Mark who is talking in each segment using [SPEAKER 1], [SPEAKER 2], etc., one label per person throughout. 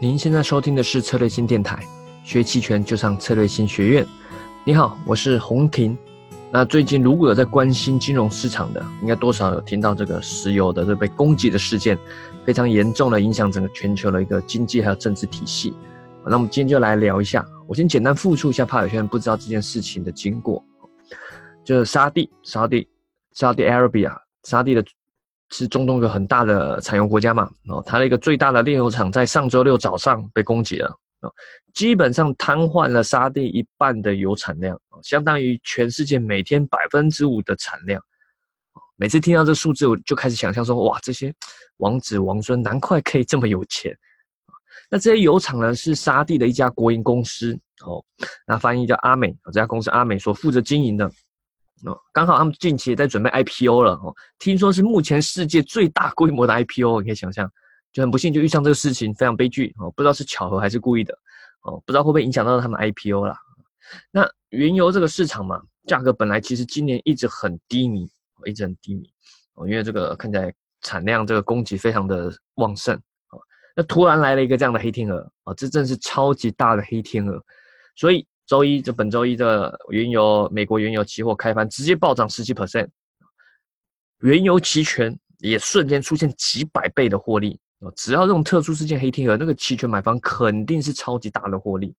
[SPEAKER 1] 您现在收听的是策略新电台，学期权就上策略新学院。你好，我是洪婷。那最近如果有在关心金融市场的，应该多少有听到这个石油的这被攻击的事件，非常严重的影响整个全球的一个经济还有政治体系。那我们今天就来聊一下，我先简单复述一下，怕有些人不知道这件事情的经过。就是沙地，沙地，沙地 Arabia，沙地的。是中东一个很大的产油国家嘛？哦，它的一个最大的炼油厂在上周六早上被攻击了，哦，基本上瘫痪了沙地一半的油产量，相当于全世界每天百分之五的产量。每次听到这数字，我就开始想象说，哇，这些王子王孙难怪可以这么有钱。那这些油厂呢，是沙地的一家国营公司，哦，那翻译叫阿美，这家公司阿美所负责经营的。哦，刚好他们近期也在准备 IPO 了哦，听说是目前世界最大规模的 IPO，你可以想象，就很不幸就遇上这个事情，非常悲剧哦，不知道是巧合还是故意的哦，不知道会不会影响到他们 IPO 啦。那原油这个市场嘛，价格本来其实今年一直很低迷，一直很低迷哦，因为这个看起来产量这个供给非常的旺盛哦，那突然来了一个这样的黑天鹅哦，这真是超级大的黑天鹅，所以。周一，这本周一的原油，美国原油期货开盘直接暴涨十七 percent，原油期权也瞬间出现几百倍的获利只要这种特殊事件黑天鹅，那个期权买方肯定是超级大的获利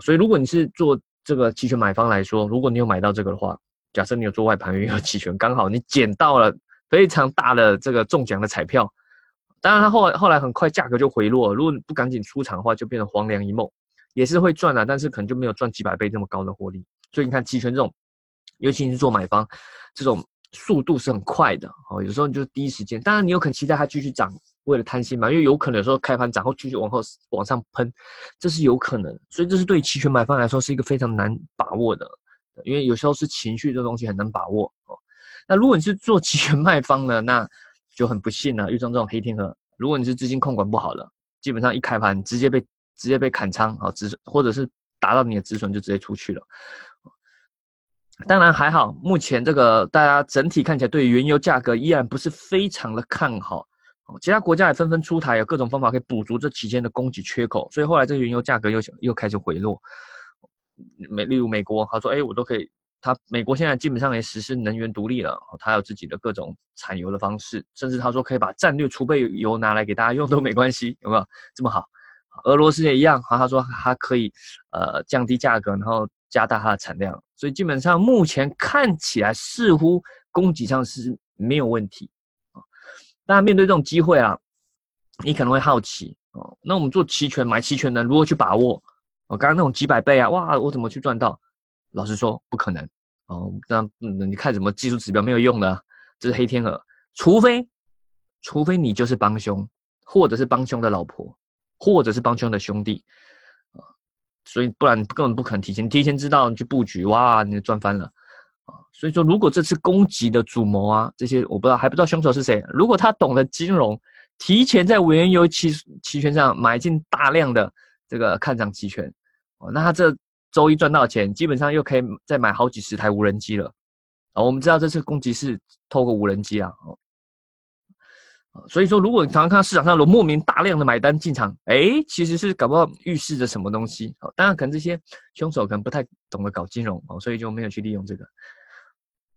[SPEAKER 1] 所以如果你是做这个期权买方来说，如果你有买到这个的话，假设你有做外盘原油期权，刚好你捡到了非常大的这个中奖的彩票，当然它后来后来很快价格就回落，如果你不赶紧出场的话，就变成黄粱一梦。也是会赚的，但是可能就没有赚几百倍这么高的获利。所以你看期权这种，尤其是做买方，这种速度是很快的哦。有时候你就是第一时间，当然你有可能期待它继续涨，为了贪心嘛，因为有可能有时候开盘涨后继续往后往上喷，这是有可能。所以这是对期权买方来说是一个非常难把握的，因为有时候是情绪这东西很难把握哦。那如果你是做期权卖方呢，那就很不幸了，遇上这种黑天鹅。如果你是资金控管不好了，基本上一开盘直接被。直接被砍仓啊，止损或者是达到你的止损就直接出去了。当然还好，目前这个大家整体看起来对原油价格依然不是非常的看好。其他国家也纷纷出台有各种方法可以补足这期间的供给缺口，所以后来这个原油价格又又开始回落。美例如美国，他说：“哎，我都可以。”他美国现在基本上也实施能源独立了，他有自己的各种产油的方式，甚至他说可以把战略储备油拿来给大家用都没关系，有没有这么好？俄罗斯也一样，哈，他说它可以，呃，降低价格，然后加大它的产量，所以基本上目前看起来似乎供给上是没有问题啊。当然，面对这种机会啊，你可能会好奇哦，那我们做期权买期权的如何去把握？哦，刚刚那种几百倍啊，哇，我怎么去赚到？老实说，不可能哦。那你看什么技术指标没有用的，这是黑天鹅，除非，除非你就是帮凶，或者是帮凶的老婆。或者是帮凶的兄弟，啊，所以不然根本不可能提前提前知道你去布局，哇，你赚翻了，啊，所以说如果这次攻击的主谋啊，这些我不知道还不知道凶手是谁，如果他懂得金融，提前在原油期期权上买进大量的这个看涨期权，哦，那他这周一赚到钱，基本上又可以再买好几十台无人机了，啊，我们知道这次攻击是透过无人机啊，哦。所以说，如果你常常看到市场上有莫名大量的买单进场，哎，其实是搞不好预示着什么东西。哦，当然可能这些凶手可能不太懂得搞金融哦，所以就没有去利用这个。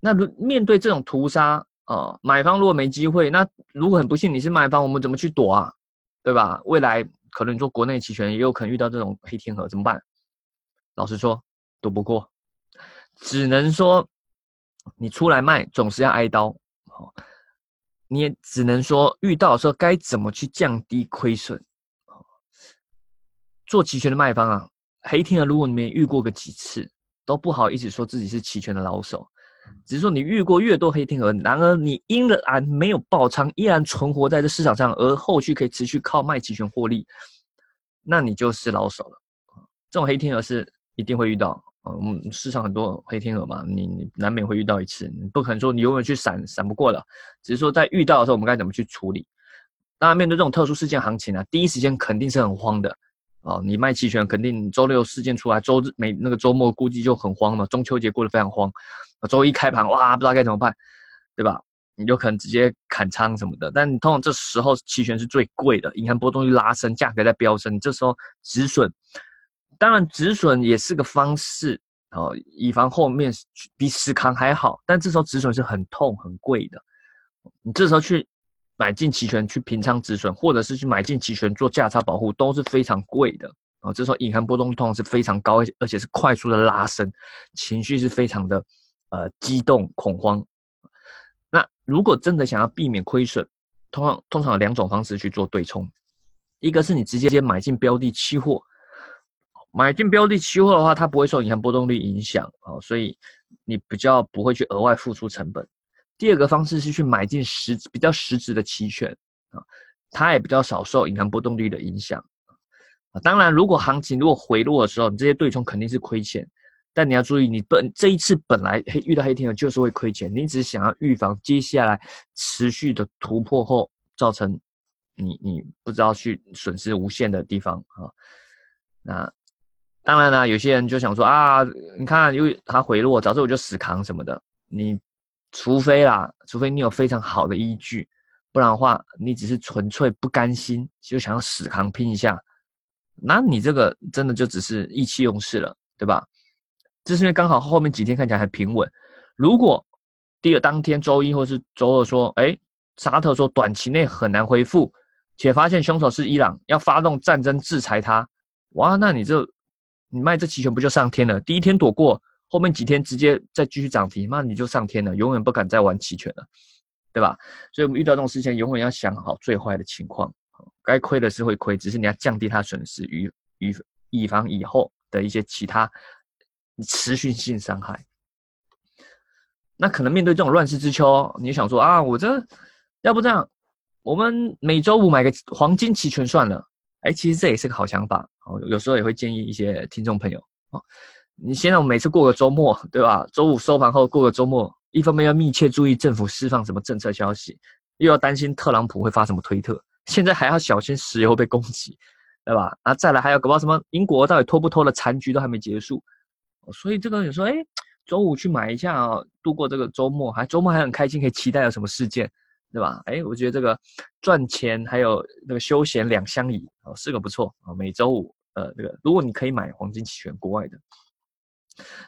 [SPEAKER 1] 那如面对这种屠杀哦，买方如果没机会，那如果很不幸你是卖方，我们怎么去躲啊？对吧？未来可能做国内期权也有可能遇到这种黑天鹅，怎么办？老实说，躲不过，只能说你出来卖总是要挨刀。好。你也只能说遇到的时候该怎么去降低亏损。做期权的卖方啊，黑天鹅如果你没遇过个几次，都不好意思说自己是期权的老手。只是说你遇过越多黑天鹅，然而你因然没有爆仓，依然存活在这市场上，而后续可以持续靠卖期权获利，那你就是老手了。这种黑天鹅是一定会遇到。嗯，市场很多黑天鹅嘛，你你难免会遇到一次，你不可能说你永远去闪闪不过的，只是说在遇到的时候，我们该怎么去处理？当然，面对这种特殊事件行情啊，第一时间肯定是很慌的哦。你卖期权，肯定周六事件出来，周日每那个周末估计就很慌嘛。中秋节过得非常慌，周一开盘哇，不知道该怎么办，对吧？你就可能直接砍仓什么的。但通常这时候期权是最贵的，银行波动率拉升，价格在飙升，这时候止损，当然止损也是个方式哦，以防后面比死扛还好。但这时候止损是很痛很贵的，你这时候去买进期权去平仓止损，或者是去买进期权做价差保护，都是非常贵的。啊，这时候隐含波动率通常是非常高，而且是快速的拉升，情绪是非常的呃激动恐慌。那如果真的想要避免亏损，通常通常有两种方式去做对冲，一个是你直接买进标的期货，买进标的期货的话，它不会受银行波动率影响啊，所以你比较不会去额外付出成本。第二个方式是去买进实比较实质的期权啊，它也比较少受银行波动率的影响。啊，当然，如果行情如果回落的时候，你这些对冲肯定是亏钱。但你要注意，你本这一次本来黑遇到黑天鹅就是会亏钱，你只是想要预防接下来持续的突破后造成你你不知道去损失无限的地方啊。那当然了，有些人就想说啊，你看，因为它回落，早知我就死扛什么的。你除非啦，除非你有非常好的依据，不然的话，你只是纯粹不甘心，就想要死扛拼一下。那你这个真的就只是意气用事了，对吧？这是因为刚好后面几天看起来还平稳。如果第二当天周一或是周二说，哎，沙特说短期内很难恢复，且发现凶手是伊朗，要发动战争制裁他，哇，那你这你卖这期权不就上天了？第一天躲过，后面几天直接再继续涨停，那你就上天了，永远不敢再玩期权了，对吧？所以我们遇到这种事情，永远要想好最坏的情况。该亏的是会亏，只是你要降低它损失，与与以防以后的一些其他持续性伤害。那可能面对这种乱世之秋，你想说啊，我这要不这样，我们每周五买个黄金期权算了。哎，其实这也是个好想法。哦，有时候也会建议一些听众朋友哦，你现在我每次过个周末，对吧？周五收盘后过个周末，一方面要密切注意政府释放什么政策消息，又要担心特朗普会发什么推特。现在还要小心石油被攻击，对吧？啊，再来还要搞不好什么英国到底拖不拖的残局都还没结束，所以这个你说，哎，周五去买一下啊，度过这个周末，还周末还很开心，可以期待有什么事件，对吧？哎，我觉得这个赚钱还有那个休闲两相宜哦，是个不错啊。每周五，呃，这个如果你可以买黄金期权，国外的。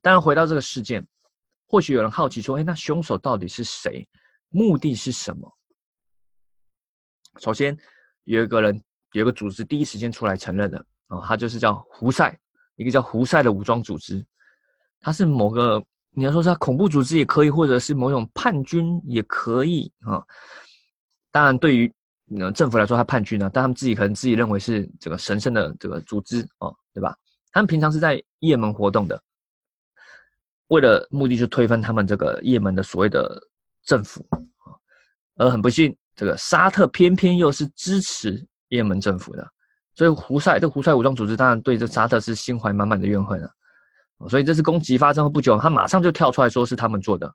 [SPEAKER 1] 当然，回到这个事件，或许有人好奇说，哎，那凶手到底是谁？目的是什么？首先，有一个人，有一个组织，第一时间出来承认的啊，他就是叫胡塞，一个叫胡塞的武装组织，他是某个你要说是恐怖组织也可以，或者是某种叛军也可以啊。当然，对于政府来说，他叛军呢，但他们自己可能自己认为是这个神圣的这个组织哦，对吧？他们平常是在也门活动的，为了目的就推翻他们这个也门的所谓的政府啊，而很不幸。这个沙特偏偏又是支持也门政府的，所以胡塞这胡塞武装组织当然对这沙特是心怀满满的怨恨啊。所以这次攻击发生后不久，他马上就跳出来说是他们做的。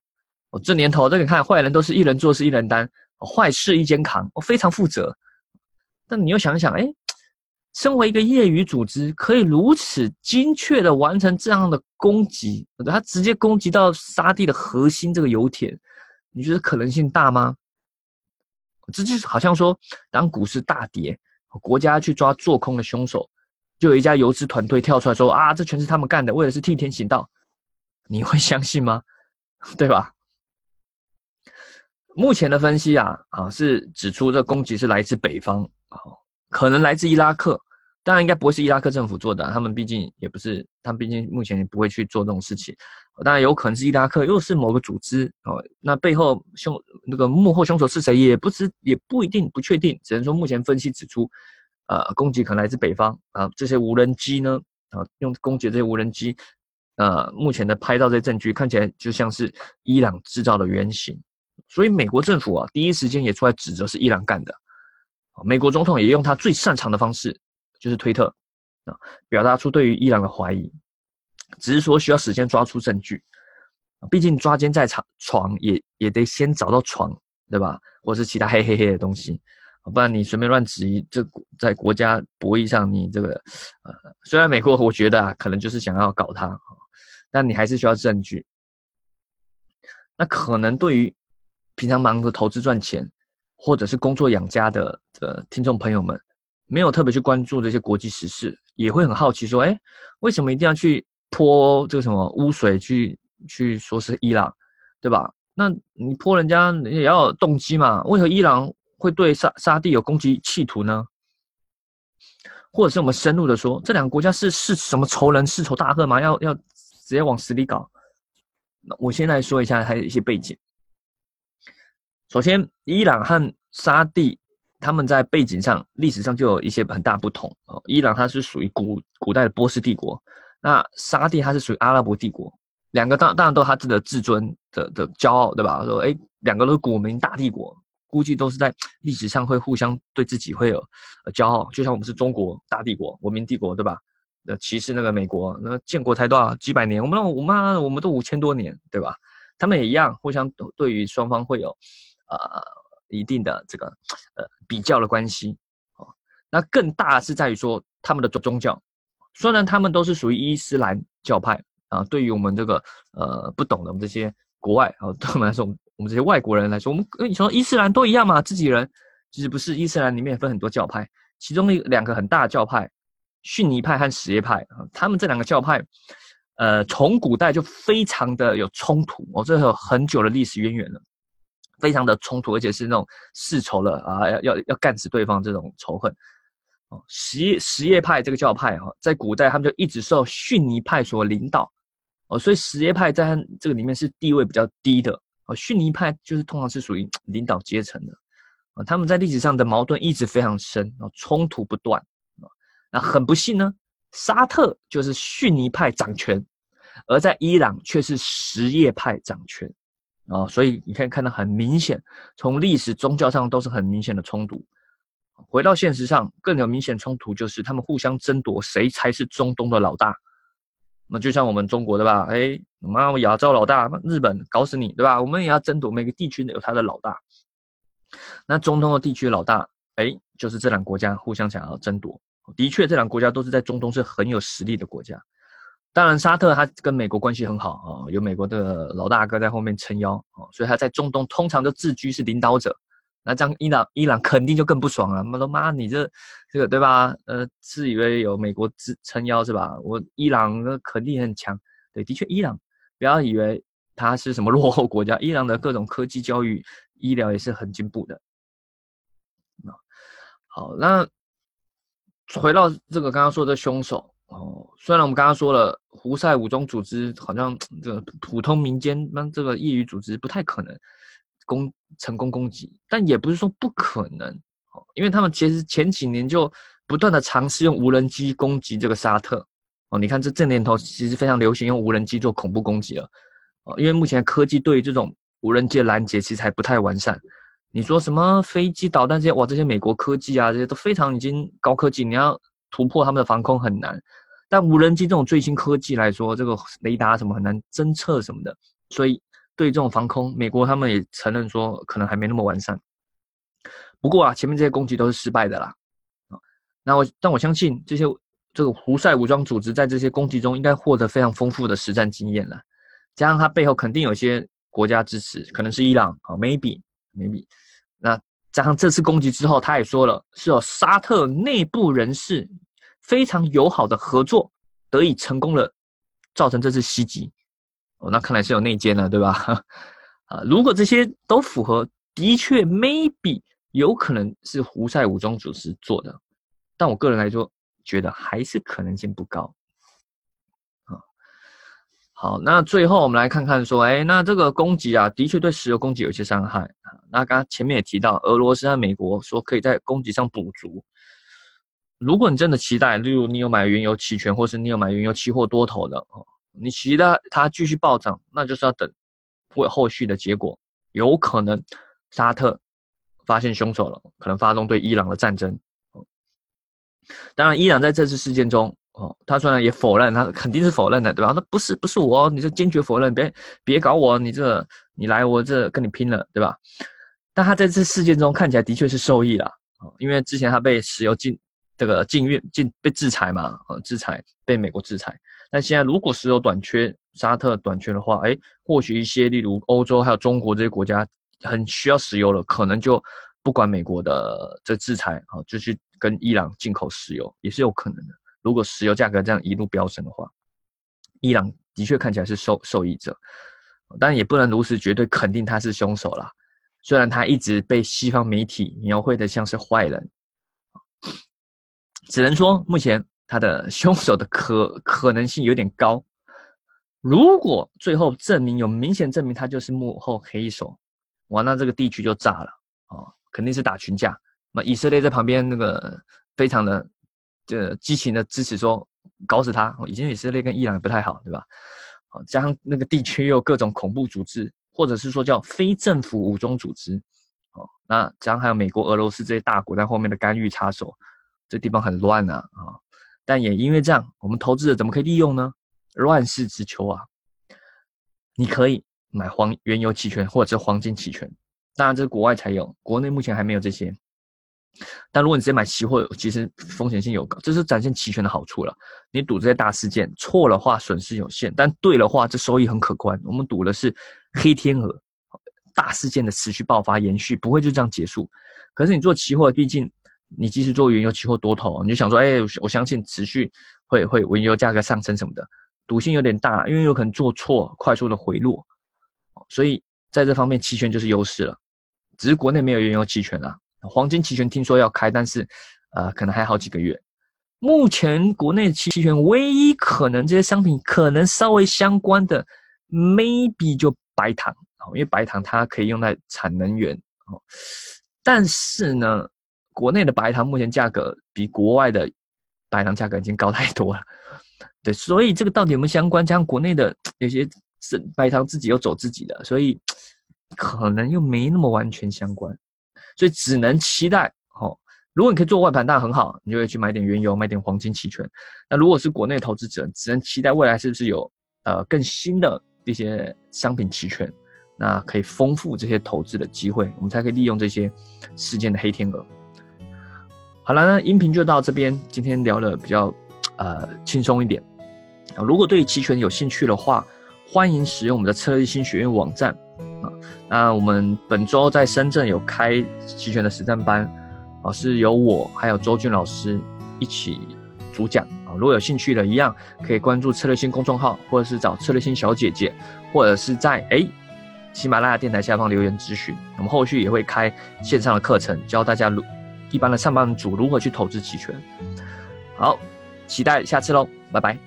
[SPEAKER 1] 哦，这年头，这个看坏人都是一人做事一人担，坏事一肩扛，我非常负责。但你又想想，哎，身为一个业余组织，可以如此精确的完成这样的攻击，他直接攻击到沙地的核心这个油田，你觉得可能性大吗？这就是好像说，当股市大跌，国家去抓做空的凶手，就有一家游资团队跳出来说：“啊，这全是他们干的，为的是替天行道。”你会相信吗？对吧？目前的分析啊，啊是指出这攻击是来自北方，啊，可能来自伊拉克。当然应该不会是伊拉克政府做的，他们毕竟也不是，他们毕竟目前也不会去做这种事情。当然有可能是伊拉克，又是某个组织哦。那背后凶那个幕后凶手是谁，也不知也不一定不确定。只能说目前分析指出，呃，攻击可能来自北方啊。这些无人机呢，啊，用攻击这些无人机，呃，目前的拍到这些证据看起来就像是伊朗制造的原型。所以美国政府啊，第一时间也出来指责是伊朗干的。美国总统也用他最擅长的方式。就是推特啊，表达出对于伊朗的怀疑，只是说需要时间抓出证据毕竟抓奸在床，床也也得先找到床，对吧？或是其他黑黑黑的东西，不然你随便乱质疑，这在国家博弈上，你这个呃，虽然美国我觉得啊，可能就是想要搞他，但你还是需要证据。那可能对于平常忙着投资赚钱，或者是工作养家的的听众朋友们，没有特别去关注这些国际时事，也会很好奇说，哎，为什么一定要去泼这个什么污水去去说是伊朗，对吧？那你泼人家也要有动机嘛？为何伊朗会对沙沙地有攻击企图呢？或者是我们深入的说，这两个国家是是什么仇人世仇大恨吗？要要直接往死里搞？那我先来说一下，还有一些背景。首先，伊朗和沙地他们在背景上、历史上就有一些很大不同哦。伊朗它是属于古古代的波斯帝国，那沙地它是属于阿拉伯帝国。两个当当然都有他自己的自尊的的骄傲，对吧？说哎，两个都是古名大帝国。估计都是在历史上会互相对自己会有呃骄傲，就像我们是中国大帝国、文明帝国，对吧？那歧视那个美国，那建国才多少几百年，我们我们我们都五千多年，对吧？他们也一样，互相对于双方会有呃一定的这个呃比较的关系。哦，那更大是在于说他们的宗教，虽然他们都是属于伊斯兰教派啊，对于我们这个呃不懂的我们这些国外啊，对我们来说。我们这些外国人来说，我们跟你说伊斯兰都一样嘛，自己人其实不是。伊斯兰里面分很多教派，其中一两个很大的教派，逊尼派和什叶派啊，他们这两个教派，呃，从古代就非常的有冲突哦，这有很久的历史渊源了，非常的冲突，而且是那种世仇了啊，要要要干死对方这种仇恨哦。什什叶派这个教派哈，在古代他们就一直受逊尼派所领导哦，所以什叶派在这个里面是地位比较低的。哦，逊尼派就是通常是属于领导阶层的，啊，他们在历史上的矛盾一直非常深，啊，冲突不断，啊，那很不幸呢，沙特就是逊尼派掌权，而在伊朗却是什叶派掌权，啊，所以你可以看到很明显，从历史宗教上都是很明显的冲突。回到现实上，更有明显冲突就是他们互相争夺谁才是中东的老大。那就像我们中国对吧？哎，妈，我亚洲老大，日本搞死你对吧？我们也要争夺每个地区有他的老大。那中东的地区老大，哎，就是这两个国家互相想要争夺。的确，这两个国家都是在中东是很有实力的国家。当然，沙特他跟美国关系很好啊，有美国的老大哥在后面撑腰啊，所以他在中东通常都自居是领导者。那这样，伊朗伊朗肯定就更不爽了。妈的妈，你这这个对吧？呃，自以为有美国支撑腰是吧？我伊朗那肯定很强。对，的确，伊朗不要以为它是什么落后国家，伊朗的各种科技、教育、医疗也是很进步的。那好，那回到这个刚刚说的凶手哦，虽然我们刚刚说了，胡塞武装组织好像这个普通民间那这个业余组织不太可能。攻成功攻击，但也不是说不可能哦，因为他们其实前几年就不断的尝试用无人机攻击这个沙特哦。你看这这年头其实非常流行用无人机做恐怖攻击了哦，因为目前科技对于这种无人机的拦截其实还不太完善。你说什么飞机导弹这些哇，这些美国科技啊，这些都非常已经高科技，你要突破他们的防空很难。但无人机这种最新科技来说，这个雷达什么很难侦测什么的，所以。对这种防空，美国他们也承认说可能还没那么完善。不过啊，前面这些攻击都是失败的啦。啊，那我但我相信这些这个胡塞武装组织在这些攻击中应该获得非常丰富的实战经验了，加上他背后肯定有些国家支持，可能是伊朗啊，maybe maybe。那加上这次攻击之后，他也说了是有沙特内部人士非常友好的合作，得以成功了造成这次袭击。哦，那看来是有内奸了，对吧？啊，如果这些都符合，的确，maybe 有可能是胡塞武装组织做的，但我个人来说，觉得还是可能性不高。啊，好，那最后我们来看看说，哎，那这个攻击啊，的确对石油供给有些伤害啊。那刚刚前面也提到，俄罗斯和美国说可以在供给上补足。如果你真的期待，例如你有买原油期权，或是你有买原油期货多头的哦。你其他它继续暴涨，那就是要等会后续的结果，有可能沙特发现凶手了，可能发动对伊朗的战争。当然，伊朗在这次事件中，哦，他虽然也否认，他肯定是否认的，对吧？那不是不是我，你这坚决否认，别别搞我，你这你来我这跟你拼了，对吧？但他在这事件中看起来的确是受益了，哦，因为之前他被石油禁这个禁运禁被制裁嘛，呃，制裁被美国制裁。但现在如果石油短缺，沙特短缺的话，哎，或许一些例如欧洲还有中国这些国家很需要石油了，可能就不管美国的这制裁，好，就去跟伊朗进口石油也是有可能的。如果石油价格这样一路飙升的话，伊朗的确看起来是受受益者，但也不能如此绝对肯定他是凶手啦。虽然他一直被西方媒体描绘的像是坏人，只能说目前他的凶手的可可能性有点高。如果最后证明有明显证明他就是幕后黑手，哇，那这个地区就炸了啊！肯定是打群架。那以色列在旁边那个非常的这激情的支持说搞死他。以前以色列跟伊朗也不太好，对吧？好，加上那个地区又有各种恐怖组织。或者是说叫非政府武装组织，哦，那加上还有美国、俄罗斯这些大国在后面的干预插手，这地方很乱啊啊！但也因为这样，我们投资者怎么可以利用呢？乱世之秋啊！你可以买黄原油期权或者是黄金期权，当然这是国外才有，国内目前还没有这些。但如果你直接买期货，其实风险性有高，这是展现期权的好处了。你赌这些大事件，错的话损失有限，但对的话，这收益很可观。我们赌的是黑天鹅，大事件的持续爆发延续，不会就这样结束。可是你做期货，毕竟你即使做原油期货多头，你就想说，哎，我相信持续会会原油价格上升什么的，赌性有点大，因为有可能做错，快速的回落。所以在这方面，期权就是优势了。只是国内没有原油期权啊。黄金期权听说要开，但是，呃，可能还好几个月。目前国内期权唯一可能这些商品可能稍微相关的，maybe 就白糖，因为白糖它可以用在产能源。但是呢，国内的白糖目前价格比国外的白糖价格已经高太多了。对，所以这个到底有没有相关？加上国内的有些是白糖自己又走自己的，所以可能又没那么完全相关。所以只能期待，哦，如果你可以做外盘，那很好，你就会去买点原油，买点黄金期权。那如果是国内投资者，只能期待未来是不是有呃更新的一些商品期权，那可以丰富这些投资的机会，我们才可以利用这些事件的黑天鹅。好了，那音频就到这边，今天聊的比较呃轻松一点。如果对期权有兴趣的话，欢迎使用我们的策略新学院网站。啊，那我们本周在深圳有开期权的实战班，啊，是由我还有周俊老师一起主讲啊。如果有兴趣的，一样可以关注策略性公众号，或者是找策略性小姐姐，或者是在哎喜马拉雅电台下方留言咨询。我们后续也会开线上的课程，教大家如一般的上班族如何去投资期权。好，期待下次喽，拜拜。